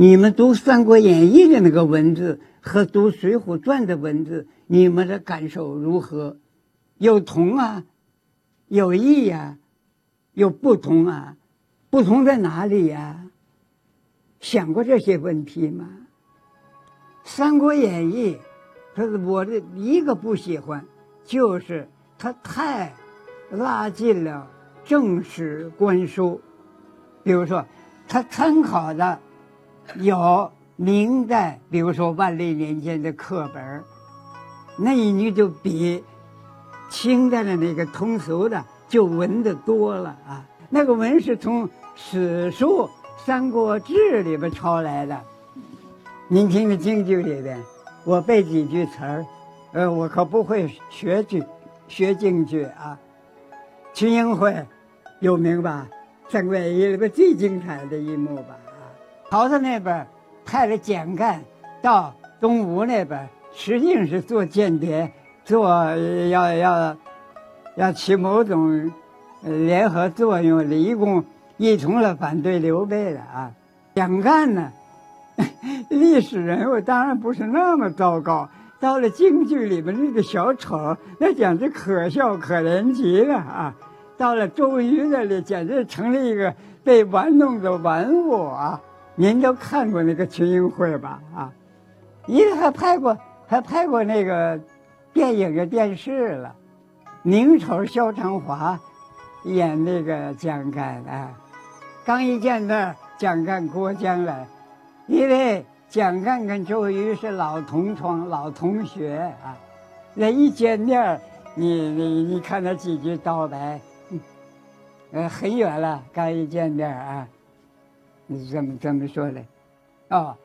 你们读《三国演义》的那个文字和读《水浒传》的文字，你们的感受如何？有同啊，有异呀，有不同啊，不同在哪里呀？想过这些问题吗？《三国演义》，他是我的一个不喜欢，就是他太拉近了正史观书。比如说，他参考的有明代，比如说万历年间的课本那一女就比清代的那个通俗的就文的多了啊。那个文是从史书。《三国志》里边抄来的，您听听京剧里边，我背几句词儿，呃，我可不会学剧，学京剧啊。群英会有名吧？《三国演义》里边最精彩的一幕吧？曹操那边派了蒋干到东吴那边，实际上是做间谍，做要要要起某种联合作用，立功。一同了反对刘备的啊，蒋干呢？历史人物当然不是那么糟糕。到了京剧里面，那个小丑那简直可笑可怜极了啊！到了周瑜那里，简直成了一个被玩弄的玩物啊！您都看过那个群英会吧？啊，您还拍过，还拍过那个电影的电视了。名丑萧长华演那个蒋干啊。刚一见面，蒋干过江来，因为蒋干跟周瑜是老同窗、老同学啊。那一见面，你你你看那几句道白，呃，很远了。刚一见面啊，你怎么怎么说的？哦，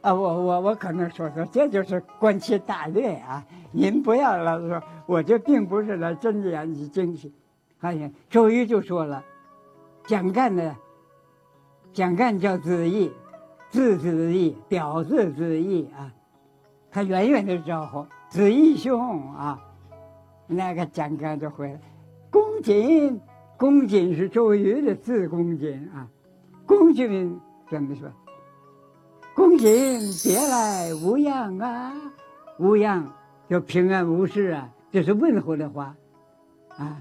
啊，我我我可能说说，这就是观其大略啊。您不要老说，我这并不是来真言你惊喜。发现周瑜就说了，蒋干呢？蒋干叫子义，字子义，表字子义啊。他远远的招呼子义兄啊，那个蒋干就回来。公瑾，公瑾是周瑜的字公瑾啊。公瑾怎么说？公瑾别来无恙啊，无恙就平安无事啊，这是问候的话啊。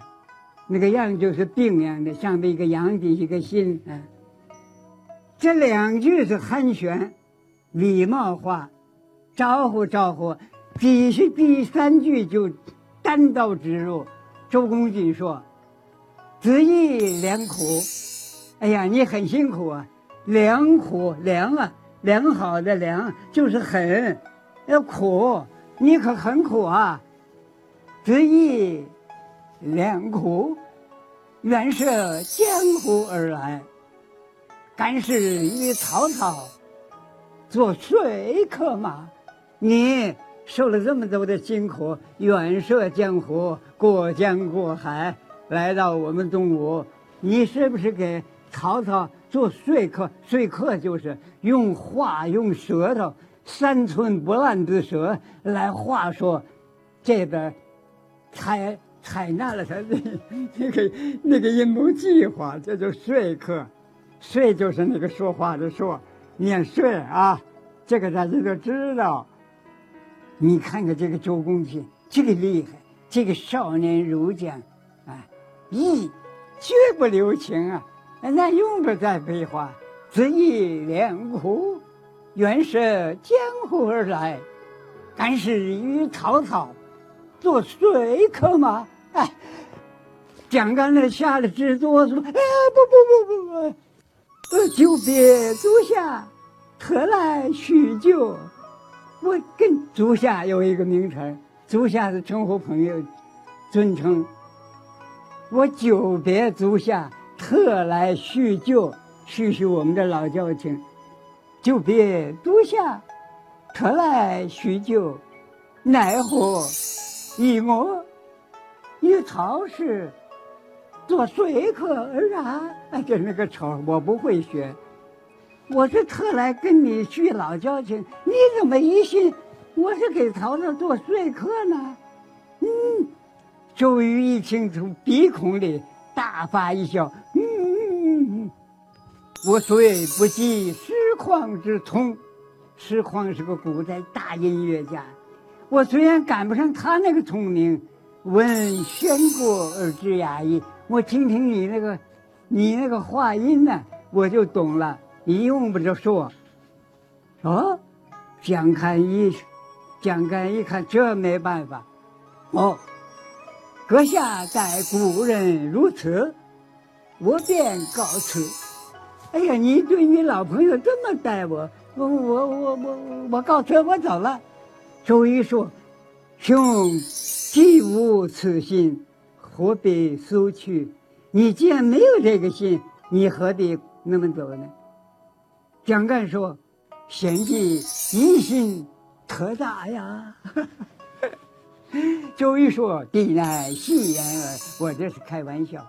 那个恙就是病样的，上面一个阳底一个心啊。这两句是寒暄、礼貌话，招呼招呼，必须第三句就单刀直入。周公瑾说：“子义良苦，哎呀，你很辛苦啊，良苦良啊，良好的良就是很，要苦，你可很苦啊。执意良苦，原是江湖而来。”甘是与曹操做说客嘛？你受了这么多的辛苦，远涉江湖，过江过海，来到我们东吴，你是不是给曹操做说客？说客就是用话，用舌头，三寸不烂之舌来话说，这边采采纳了他的那个那个阴谋计划，这就说客。说就是那个说话的说，念说啊，这个大家都知道。你看看这个周公瑾，这个厉害，这个少年儒将，啊，义绝不留情啊，那用不再废话。子义良苦，原是江湖而来，敢是与曹操做说客吗？哎，蒋干那吓得直哆嗦，哎，不不不不不。呃久别足下，特来叙旧。我跟足下有一个名称，足下是称呼朋友，尊称。我久别足下，特来叙旧，叙叙我们的老交情。就别足下，特来叙旧，奈何以我与曹氏。做说客而然，哎，就那个丑，我不会学。我是特来跟你叙老交情，你怎么一信我是给曹操做说客呢？嗯，周瑜一听，从鼻孔里大发一笑，嗯，我虽不及时况之聪。石况是个古代大音乐家，我虽然赶不上他那个聪明，闻宣过而知雅意。我听听你那个，你那个话音呢，我就懂了。你用不着说。哦，蒋干一，蒋干一看这没办法，哦，阁下待古人如此，我便告辞。哎呀，你对你老朋友这么待我。我我我我我告辞，我走了。周瑜说：“兄既无此心，何必苏去？你既然没有这个心，你何必那么走呢？”蒋干说：“贤弟疑心特大呀。”周瑜说：“弟乃戏言耳，我这是开玩笑。”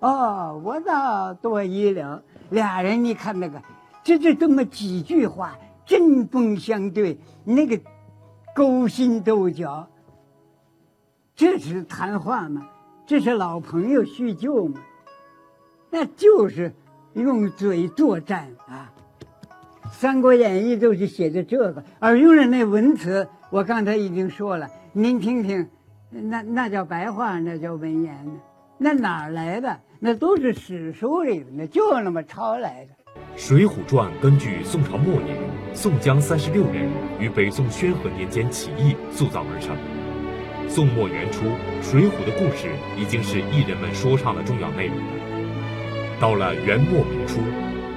哦，我倒多疑了。俩人，你看那个。这就这么几句话，针锋相对，那个勾心斗角，这是谈话吗？这是老朋友叙旧吗？那就是用嘴作战啊！《三国演义》都是写的这个，而用的那文词，我刚才已经说了，您听听，那那叫白话，那叫文言呢？那哪儿来的？那都是史书里的，那就那么抄来的。《水浒传》根据宋朝末年宋江三十六人与北宋宣和年间起义塑造而成。宋末元初，水浒的故事已经是艺人们说唱的重要内容了。到了元末明初，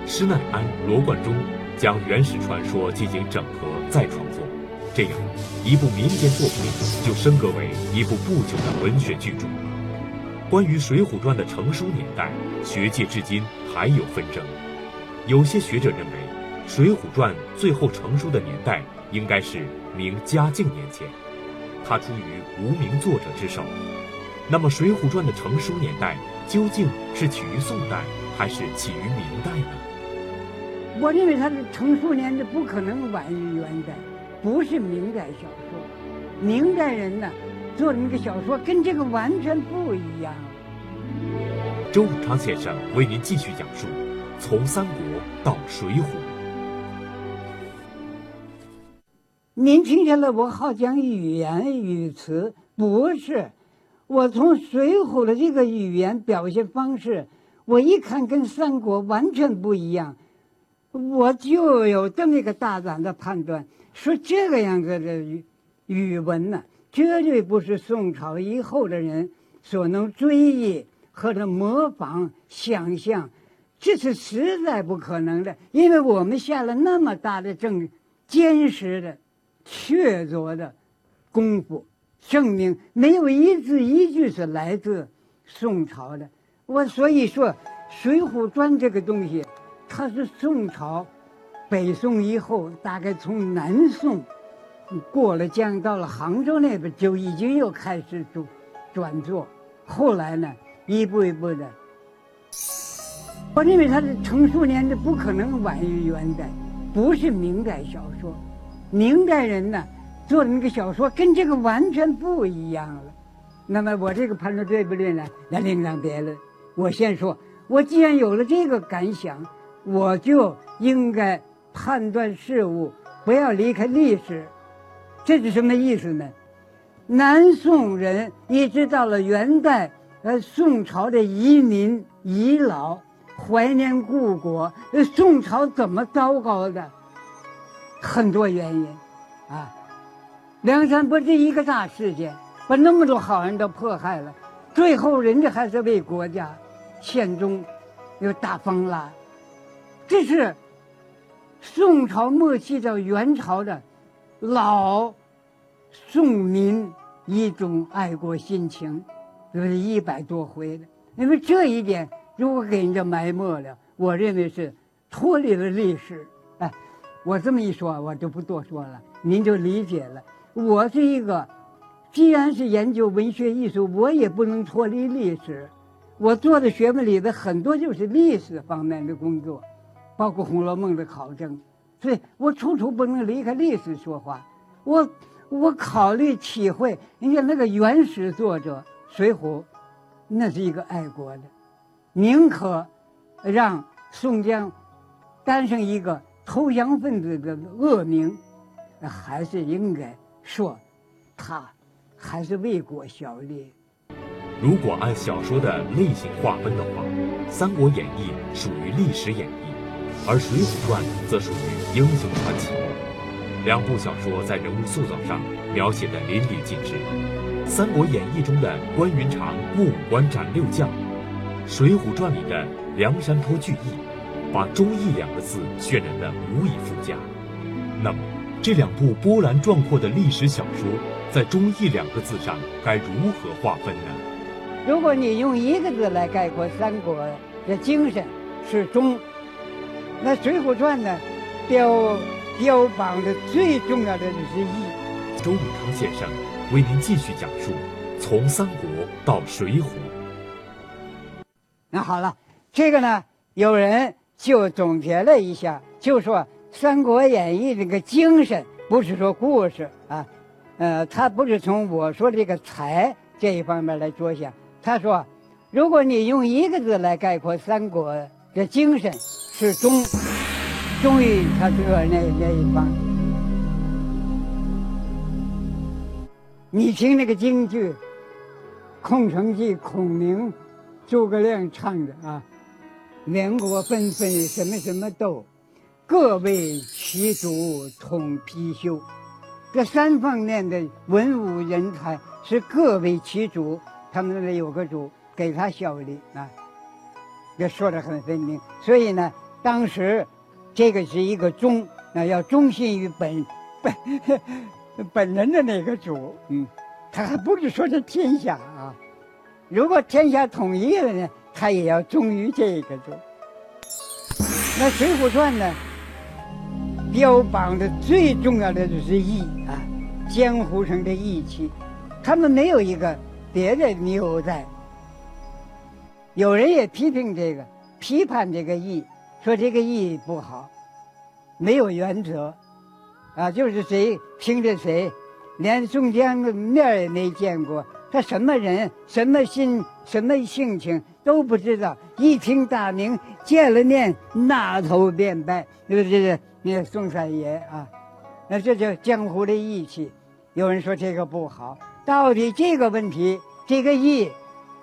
施耐庵、罗贯中将原始传说进行整合再创作，这样一部民间作品就升格为一部不朽的文学巨著。关于《水浒传》的成书年代，学界至今还有纷争。有些学者认为，《水浒传》最后成书的年代应该是明嘉靖年间，它出于无名作者之手。那么，《水浒传》的成书年代究竟是起于宋代，还是起于明代呢？我认为它的成书年代不可能晚于元代，不是明代小说。明代人呢，做的那个小说跟这个完全不一样。周武昌先生为您继续讲述。从三国到水浒，您听见了？我好讲语言语词，不是。我从水浒的这个语言表现方式，我一看跟三国完全不一样，我就有这么一个大胆的判断：说这个样子的语语文呢，绝对不是宋朝以后的人所能追忆或者模仿、想象。这是实在不可能的，因为我们下了那么大的正坚实的、确凿的功夫，证明没有一字一句是来自宋朝的。我所以说，《水浒传》这个东西，它是宋朝、北宋以后，大概从南宋过了江，到了杭州那边就已经又开始转转作，后来呢，一步一步的。我认为它的成书年代不可能晚于元代，不是明代小说。明代人呢做的那个小说跟这个完全不一样了。那么我这个判断对不对呢？那另当别论。我先说，我既然有了这个感想，我就应该判断事物不要离开历史。这是什么意思呢？南宋人一直到了元代，呃，宋朝的遗民遗老。怀念故国，呃宋朝怎么糟糕的？很多原因，啊，梁山伯这一个大事件，把那么多好人都迫害了，最后人家还是为国家献忠，又大封了，这是宋朝末期到元朝的老宋民一种爱国心情，是一百多回的，因为这一点。如果给人家埋没了，我认为是脱离了历史。哎，我这么一说，我就不多说了，您就理解了。我是一个，既然是研究文学艺术，我也不能脱离历史。我做的学问里的很多就是历史方面的工作，包括《红楼梦》的考证，所以我处处不能离开历史说话。我我考虑体会，人家那个原始作者《水浒》，那是一个爱国的。宁可让宋江担上一个投降分子的恶名，还是应该说，他还是为国效力。如果按小说的类型划分的话，《三国演义》属于历史演义，而《水浒传》则属于英雄传奇。两部小说在人物塑造上描写的淋漓尽致，《三国演义》中的关云长过五关斩六将，《水浒传》里的梁山泊聚义，把忠义两个字渲染得无以复加。那么，这两部波澜壮阔的历史小说，在忠义两个字上该如何划分呢？如果你用一个字来概括三国的精神，是忠。那《水浒传》呢，标。标榜的最重要的就是义。周永康先生为您继续讲述从三国到水浒。那好了，这个呢，有人就总结了一下，就说《三国演义》这个精神不是说故事啊，呃，他不是从我说这个才这一方面来着想。他说，如果你用一个字来概括三国这精神，是忠。终于，他这个那那一方，你听那个京剧《空城计》，孔明、诸葛亮唱的啊，“两国纷纷什么什么斗，各为其主统貔貅。”这三方面的文武人才是各为其主，他们那里有个主给他效力啊，也说得很分明。所以呢，当时。这个是一个忠，那要忠心于本本本人的那个主，嗯，他还不是说是天下啊。如果天下统一了呢，他也要忠于这个主。那《水浒传》呢，标榜的最重要的就是义啊，江湖上的义气，他们没有一个别的理由在。有人也批评这个，批判这个义。说这个义不好，没有原则，啊，就是谁听着谁，连宋江的面也没见过，他什么人、什么心、什么性情都不知道。一听大名，见了面，那头便拜。这个这个，那宋三爷啊，那这叫江湖的义气。有人说这个不好，到底这个问题，这个义，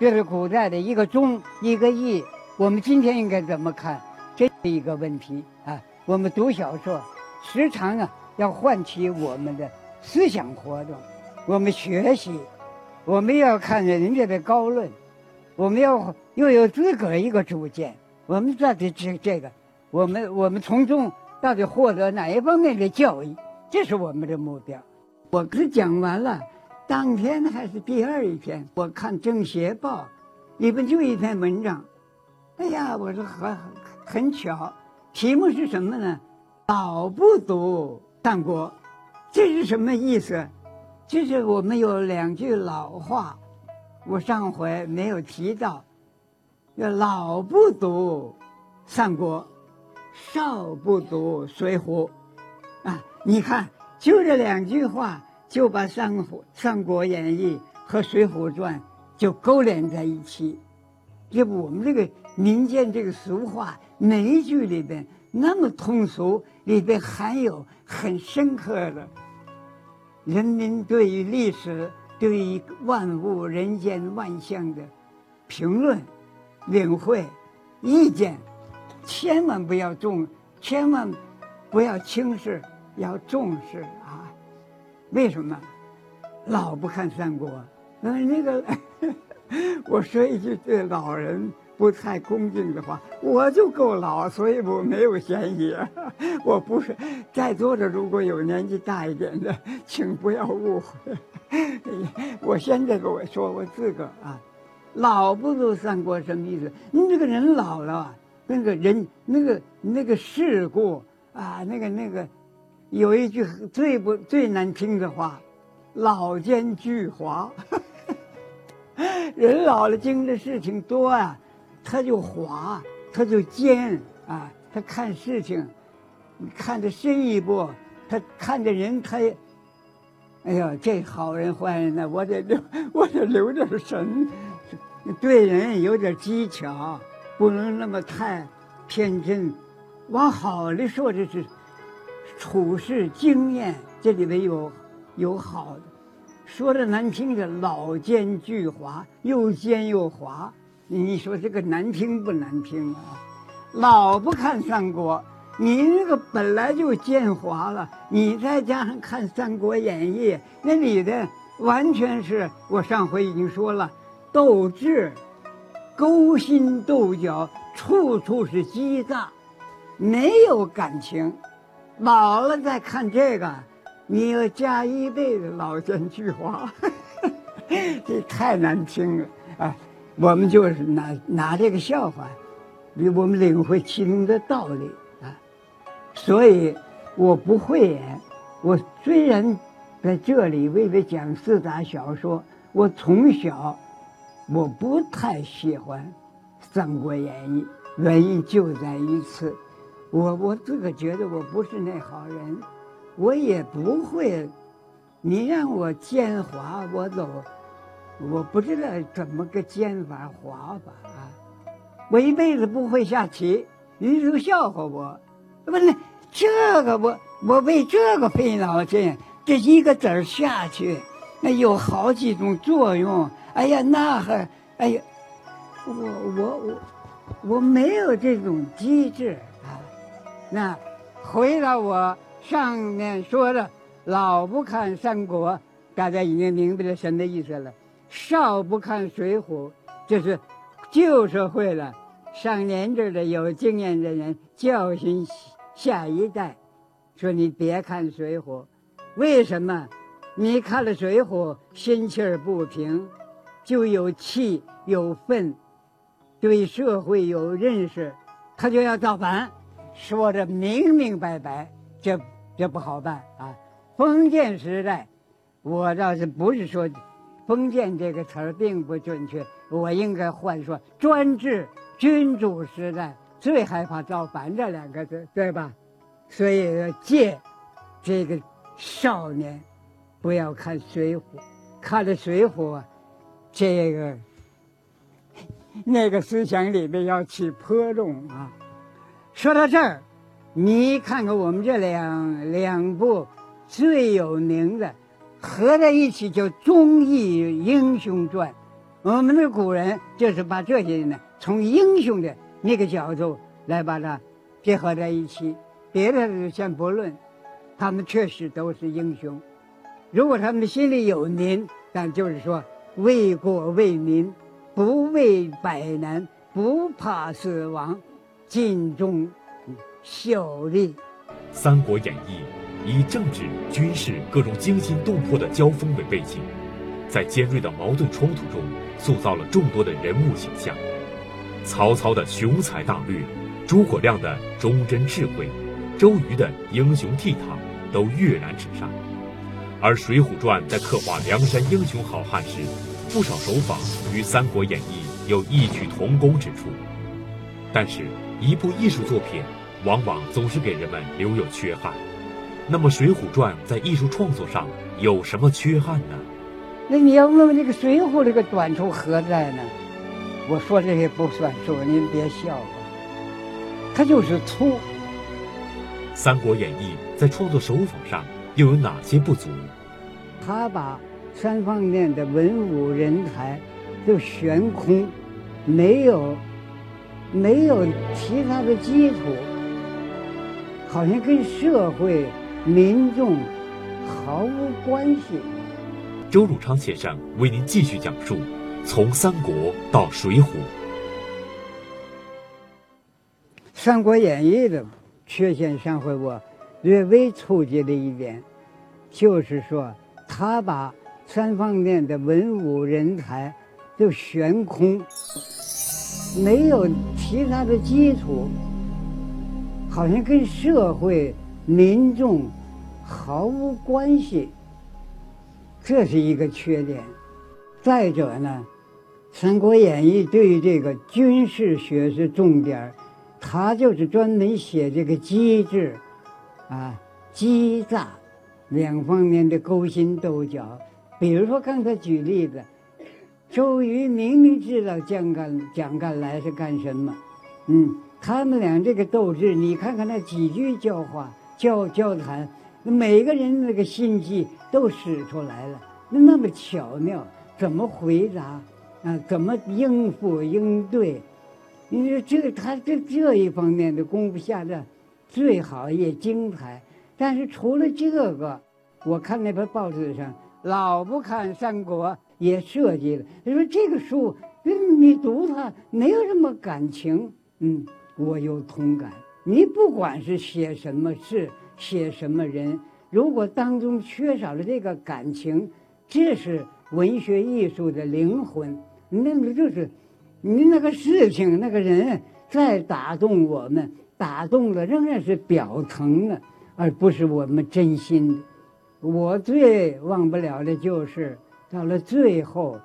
这是古代的一个忠，一个义，我们今天应该怎么看？这是一个问题啊！我们读小说，时常啊要唤起我们的思想活动，我们学习，我们要看人家的高论，我们要又有资格一个主见，我们到底这这个，我们我们从中到底获得哪一方面的教育？这是我们的目标。我可讲完了，当天还是第二天，我看《政协报》，里边就一篇文章，哎呀，我说很。很巧，题目是什么呢？老不读三国，这是什么意思？就是我们有两句老话，我上回没有提到，叫老不读三国，少不读水浒，啊，你看，就这两句话，就把《三三国演义》和《水浒传》就勾连在一起。这不，我们这个民间这个俗话。每一句里边那么通俗，里边含有很深刻的人民对于历史、对于万物、人间万象的评论、领会、意见，千万不要重，千万不要轻视，要重视！为什么？老不看三国，嗯，那个，我说一句对老人。不太恭敬的话，我就够老，所以我没有嫌疑。我不是在座的，如果有年纪大一点的，请不要误会。我现在跟我说我自个儿啊，老不如三国什么意思？你这个人老了，那个人那个那个世故啊，那个那个，有一句最不最难听的话，老奸巨猾。人老了，经的事情多啊。他就滑，他就尖啊！他看事情，你看的深一步，他看的人，他，哎呀，这好人坏人呢？我得留，我得留点神，对人有点技巧，不能那么太天真，往好的说，这是处事经验，这里面有有好的；说的难听的，老奸巨猾，又奸又猾。你说这个难听不难听啊？老不看三国，你那个本来就奸猾了，你再加上看《三国演义》，那里的完全是我上回已经说了，斗智、勾心斗角，处处是激诈，没有感情。老了再看这个，你要加一辈子老奸巨猾，这太难听了啊！我们就是拿拿这个笑话，比我们领会其中的道理啊。所以，我不会演。我虽然在这里为了讲四大小说，我从小我不太喜欢《三国演义》，原因就在于此。我我自个觉得我不是那好人，我也不会。你让我奸猾，我走。我不知道怎么个剑法滑法啊！我一辈子不会下棋，你都笑话我。不是这个，我我为这个费脑筋，这一个子儿下去，那有好几种作用。哎呀，那还哎呀，我我我我没有这种机智。那回到我上面说的，老不看三国，大家已经明白了什么意思了。少不看《水浒》，就是旧社会了。上年纪的有经验的人教训下一代，说你别看《水浒》，为什么？你看了《水浒》，心气儿不平，就有气有愤，对社会有认识，他就要造反，说的明明白白，这这不好办啊！封建时代，我倒是不是说。封建这个词儿并不准确，我应该换说专制君主时代最害怕造反这两个字，对吧？所以要戒这个少年不要看《水浒》，看了《水浒》，这个 那个思想里面要起波动啊。说到这儿，你看看我们这两两部最有名的。合在一起叫《忠义英雄传》，我们的古人就是把这些呢从英雄的那个角度来把它结合在一起。别的先不论，他们确实都是英雄。如果他们心里有民，但就是说为国为民，不畏百难，不怕死亡，尽忠效力。《三国演义》。以政治、军事各种惊心动魄的交锋为背景，在尖锐的矛盾冲突中，塑造了众多的人物形象。曹操的雄才大略，诸葛亮的忠贞智慧，周瑜的英雄倜傥，都跃然纸上。而《水浒传》在刻画梁山英雄好汉时，不少手法与《三国演义》有异曲同工之处。但是，一部艺术作品，往往总是给人们留有缺憾。那么，《水浒传》在艺术创作上有什么缺憾呢？那你要问问这个《水浒》这个短处何在呢？我说这些不算数，您别笑话。它就是粗。《三国演义》在创作手法上又有哪些不足？他把三方面的文武人才都悬空，没有没有其他的基础，好像跟社会。民众毫无关系。周汝昌先生为您继续讲述从三国到水浒。《三国演义》的缺陷，上回我略微触及了一点，就是说他把三方面的文武人才都悬空，没有其他的基础，好像跟社会。民众毫无关系，这是一个缺点。再者呢，《三国演义》对于这个军事学是重点他就是专门写这个机智，啊，机诈两方面的勾心斗角。比如说刚才举例子，周瑜明明知道蒋干蒋干来是干什么，嗯，他们俩这个斗智，你看看那几句教化、交交谈，每个人那个心机都使出来了，那那么巧妙，怎么回答啊？怎么应付应对？你说这他这这一方面的功夫下的最好也精彩，但是除了这个，我看那篇报纸上老不看三国也设计了。他说这个书，你读它没有什么感情，嗯，我有同感。你不管是写什么事，写什么人，如果当中缺少了这个感情，这是文学艺术的灵魂，那么就是。你那个事情，那个人再打动我们，打动了仍然是表层的，而不是我们真心的。我最忘不了的就是到了最后，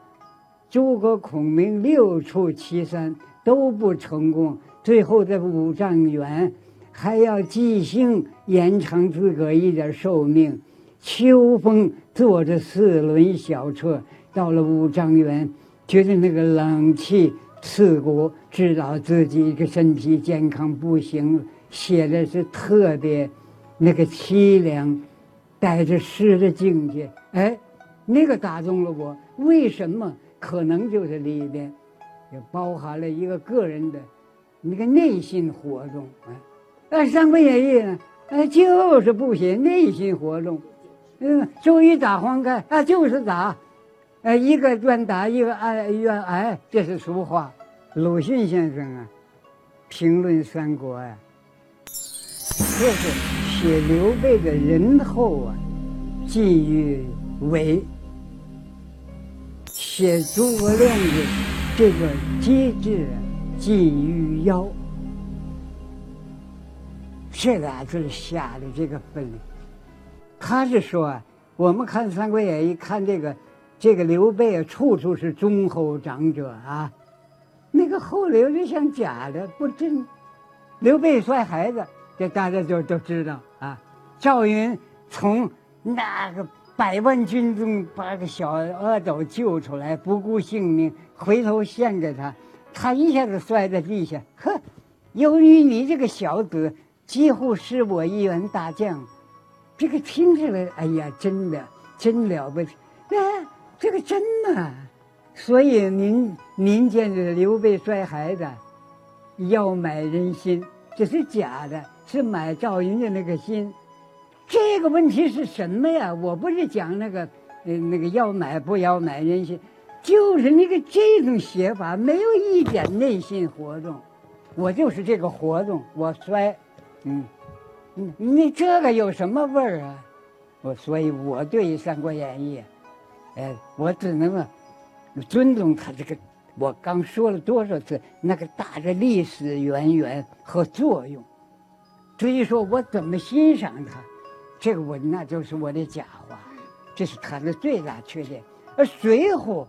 诸葛孔明六出祁山都不成功，最后在五丈原还要即兴延长自个儿一点寿命。秋风坐着四轮小车到了五丈原，觉得那个冷气。刺骨，知道自己的身体健康不行，写的是特别那个凄凉，带着诗的境界。哎，那个打动了我。为什么？可能就是里边也包含了一个个人的那个内心活动。哎，哎，《三国演义》呢？哎，就是不写内心活动。嗯，周瑜打黄盖啊，就是打。哎，一个愿打，一个爱愿挨，这是俗话。鲁迅先生啊，评论三国啊，这是写刘备的仁厚啊，近于伪；写诸葛亮的这个机智啊，近于妖。这俩字下的这个分，他是说啊，我们看《三国演义》，看这个。这个刘备啊，处处是忠厚长者啊，那个后刘就像假的不真。刘备摔孩子，这大家就都知道啊。赵云从那个百万军中把个小阿斗救出来，不顾性命，回头献给他，他一下子摔在地下。呵，由于你这个小子几乎是我一员大将，这个听起来，哎呀，真的真了不起，哎。这个真的，所以您您见这刘备摔孩子，要买人心，这是假的，是买赵云的那个心。这个问题是什么呀？我不是讲那个，呃，那个要买不要买人心，就是那个这种写法没有一点内心活动。我就是这个活动，我摔，嗯，嗯，你这个有什么味儿啊？我所以，我对《三国演义》。哎，我只能啊，尊重他这个。我刚说了多少次那个大的历史渊源和作用。至于说我怎么欣赏他，这个我那就是我的假话，这是他的最大缺点。而《水浒》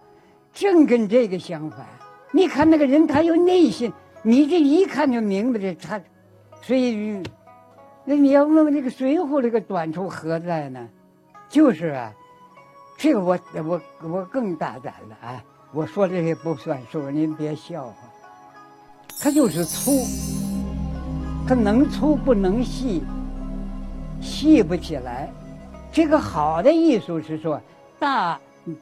正跟这个相反。你看那个人，他有内心，你这一看就明白这他。所以，那你要问问这个《水浒》这个短处何在呢？就是啊。这个我我我更大胆了啊！我说这些不算数，您别笑话。他就是粗，他能粗不能细，细不起来。这个好的艺术是说，大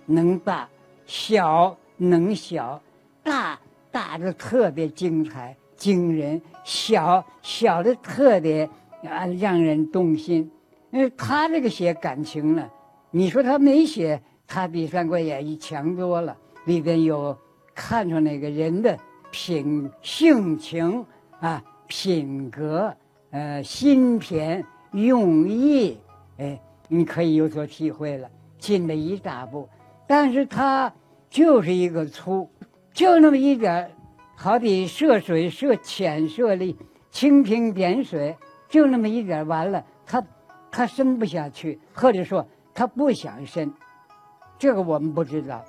能大，小能小，大大的特别精彩惊人，小小的特别啊让人动心。因为他这个写感情呢。你说他没写，他比《三国演义》强多了。里边有看出那个人的品性情啊、品格、呃、心田、用意，哎，你可以有所体会了，进了一大步。但是它就是一个粗，就那么一点好比涉水涉浅涉里，蜻蜓点水，就那么一点完了，它它深不下去，或者说。他不想生，这个我们不知道。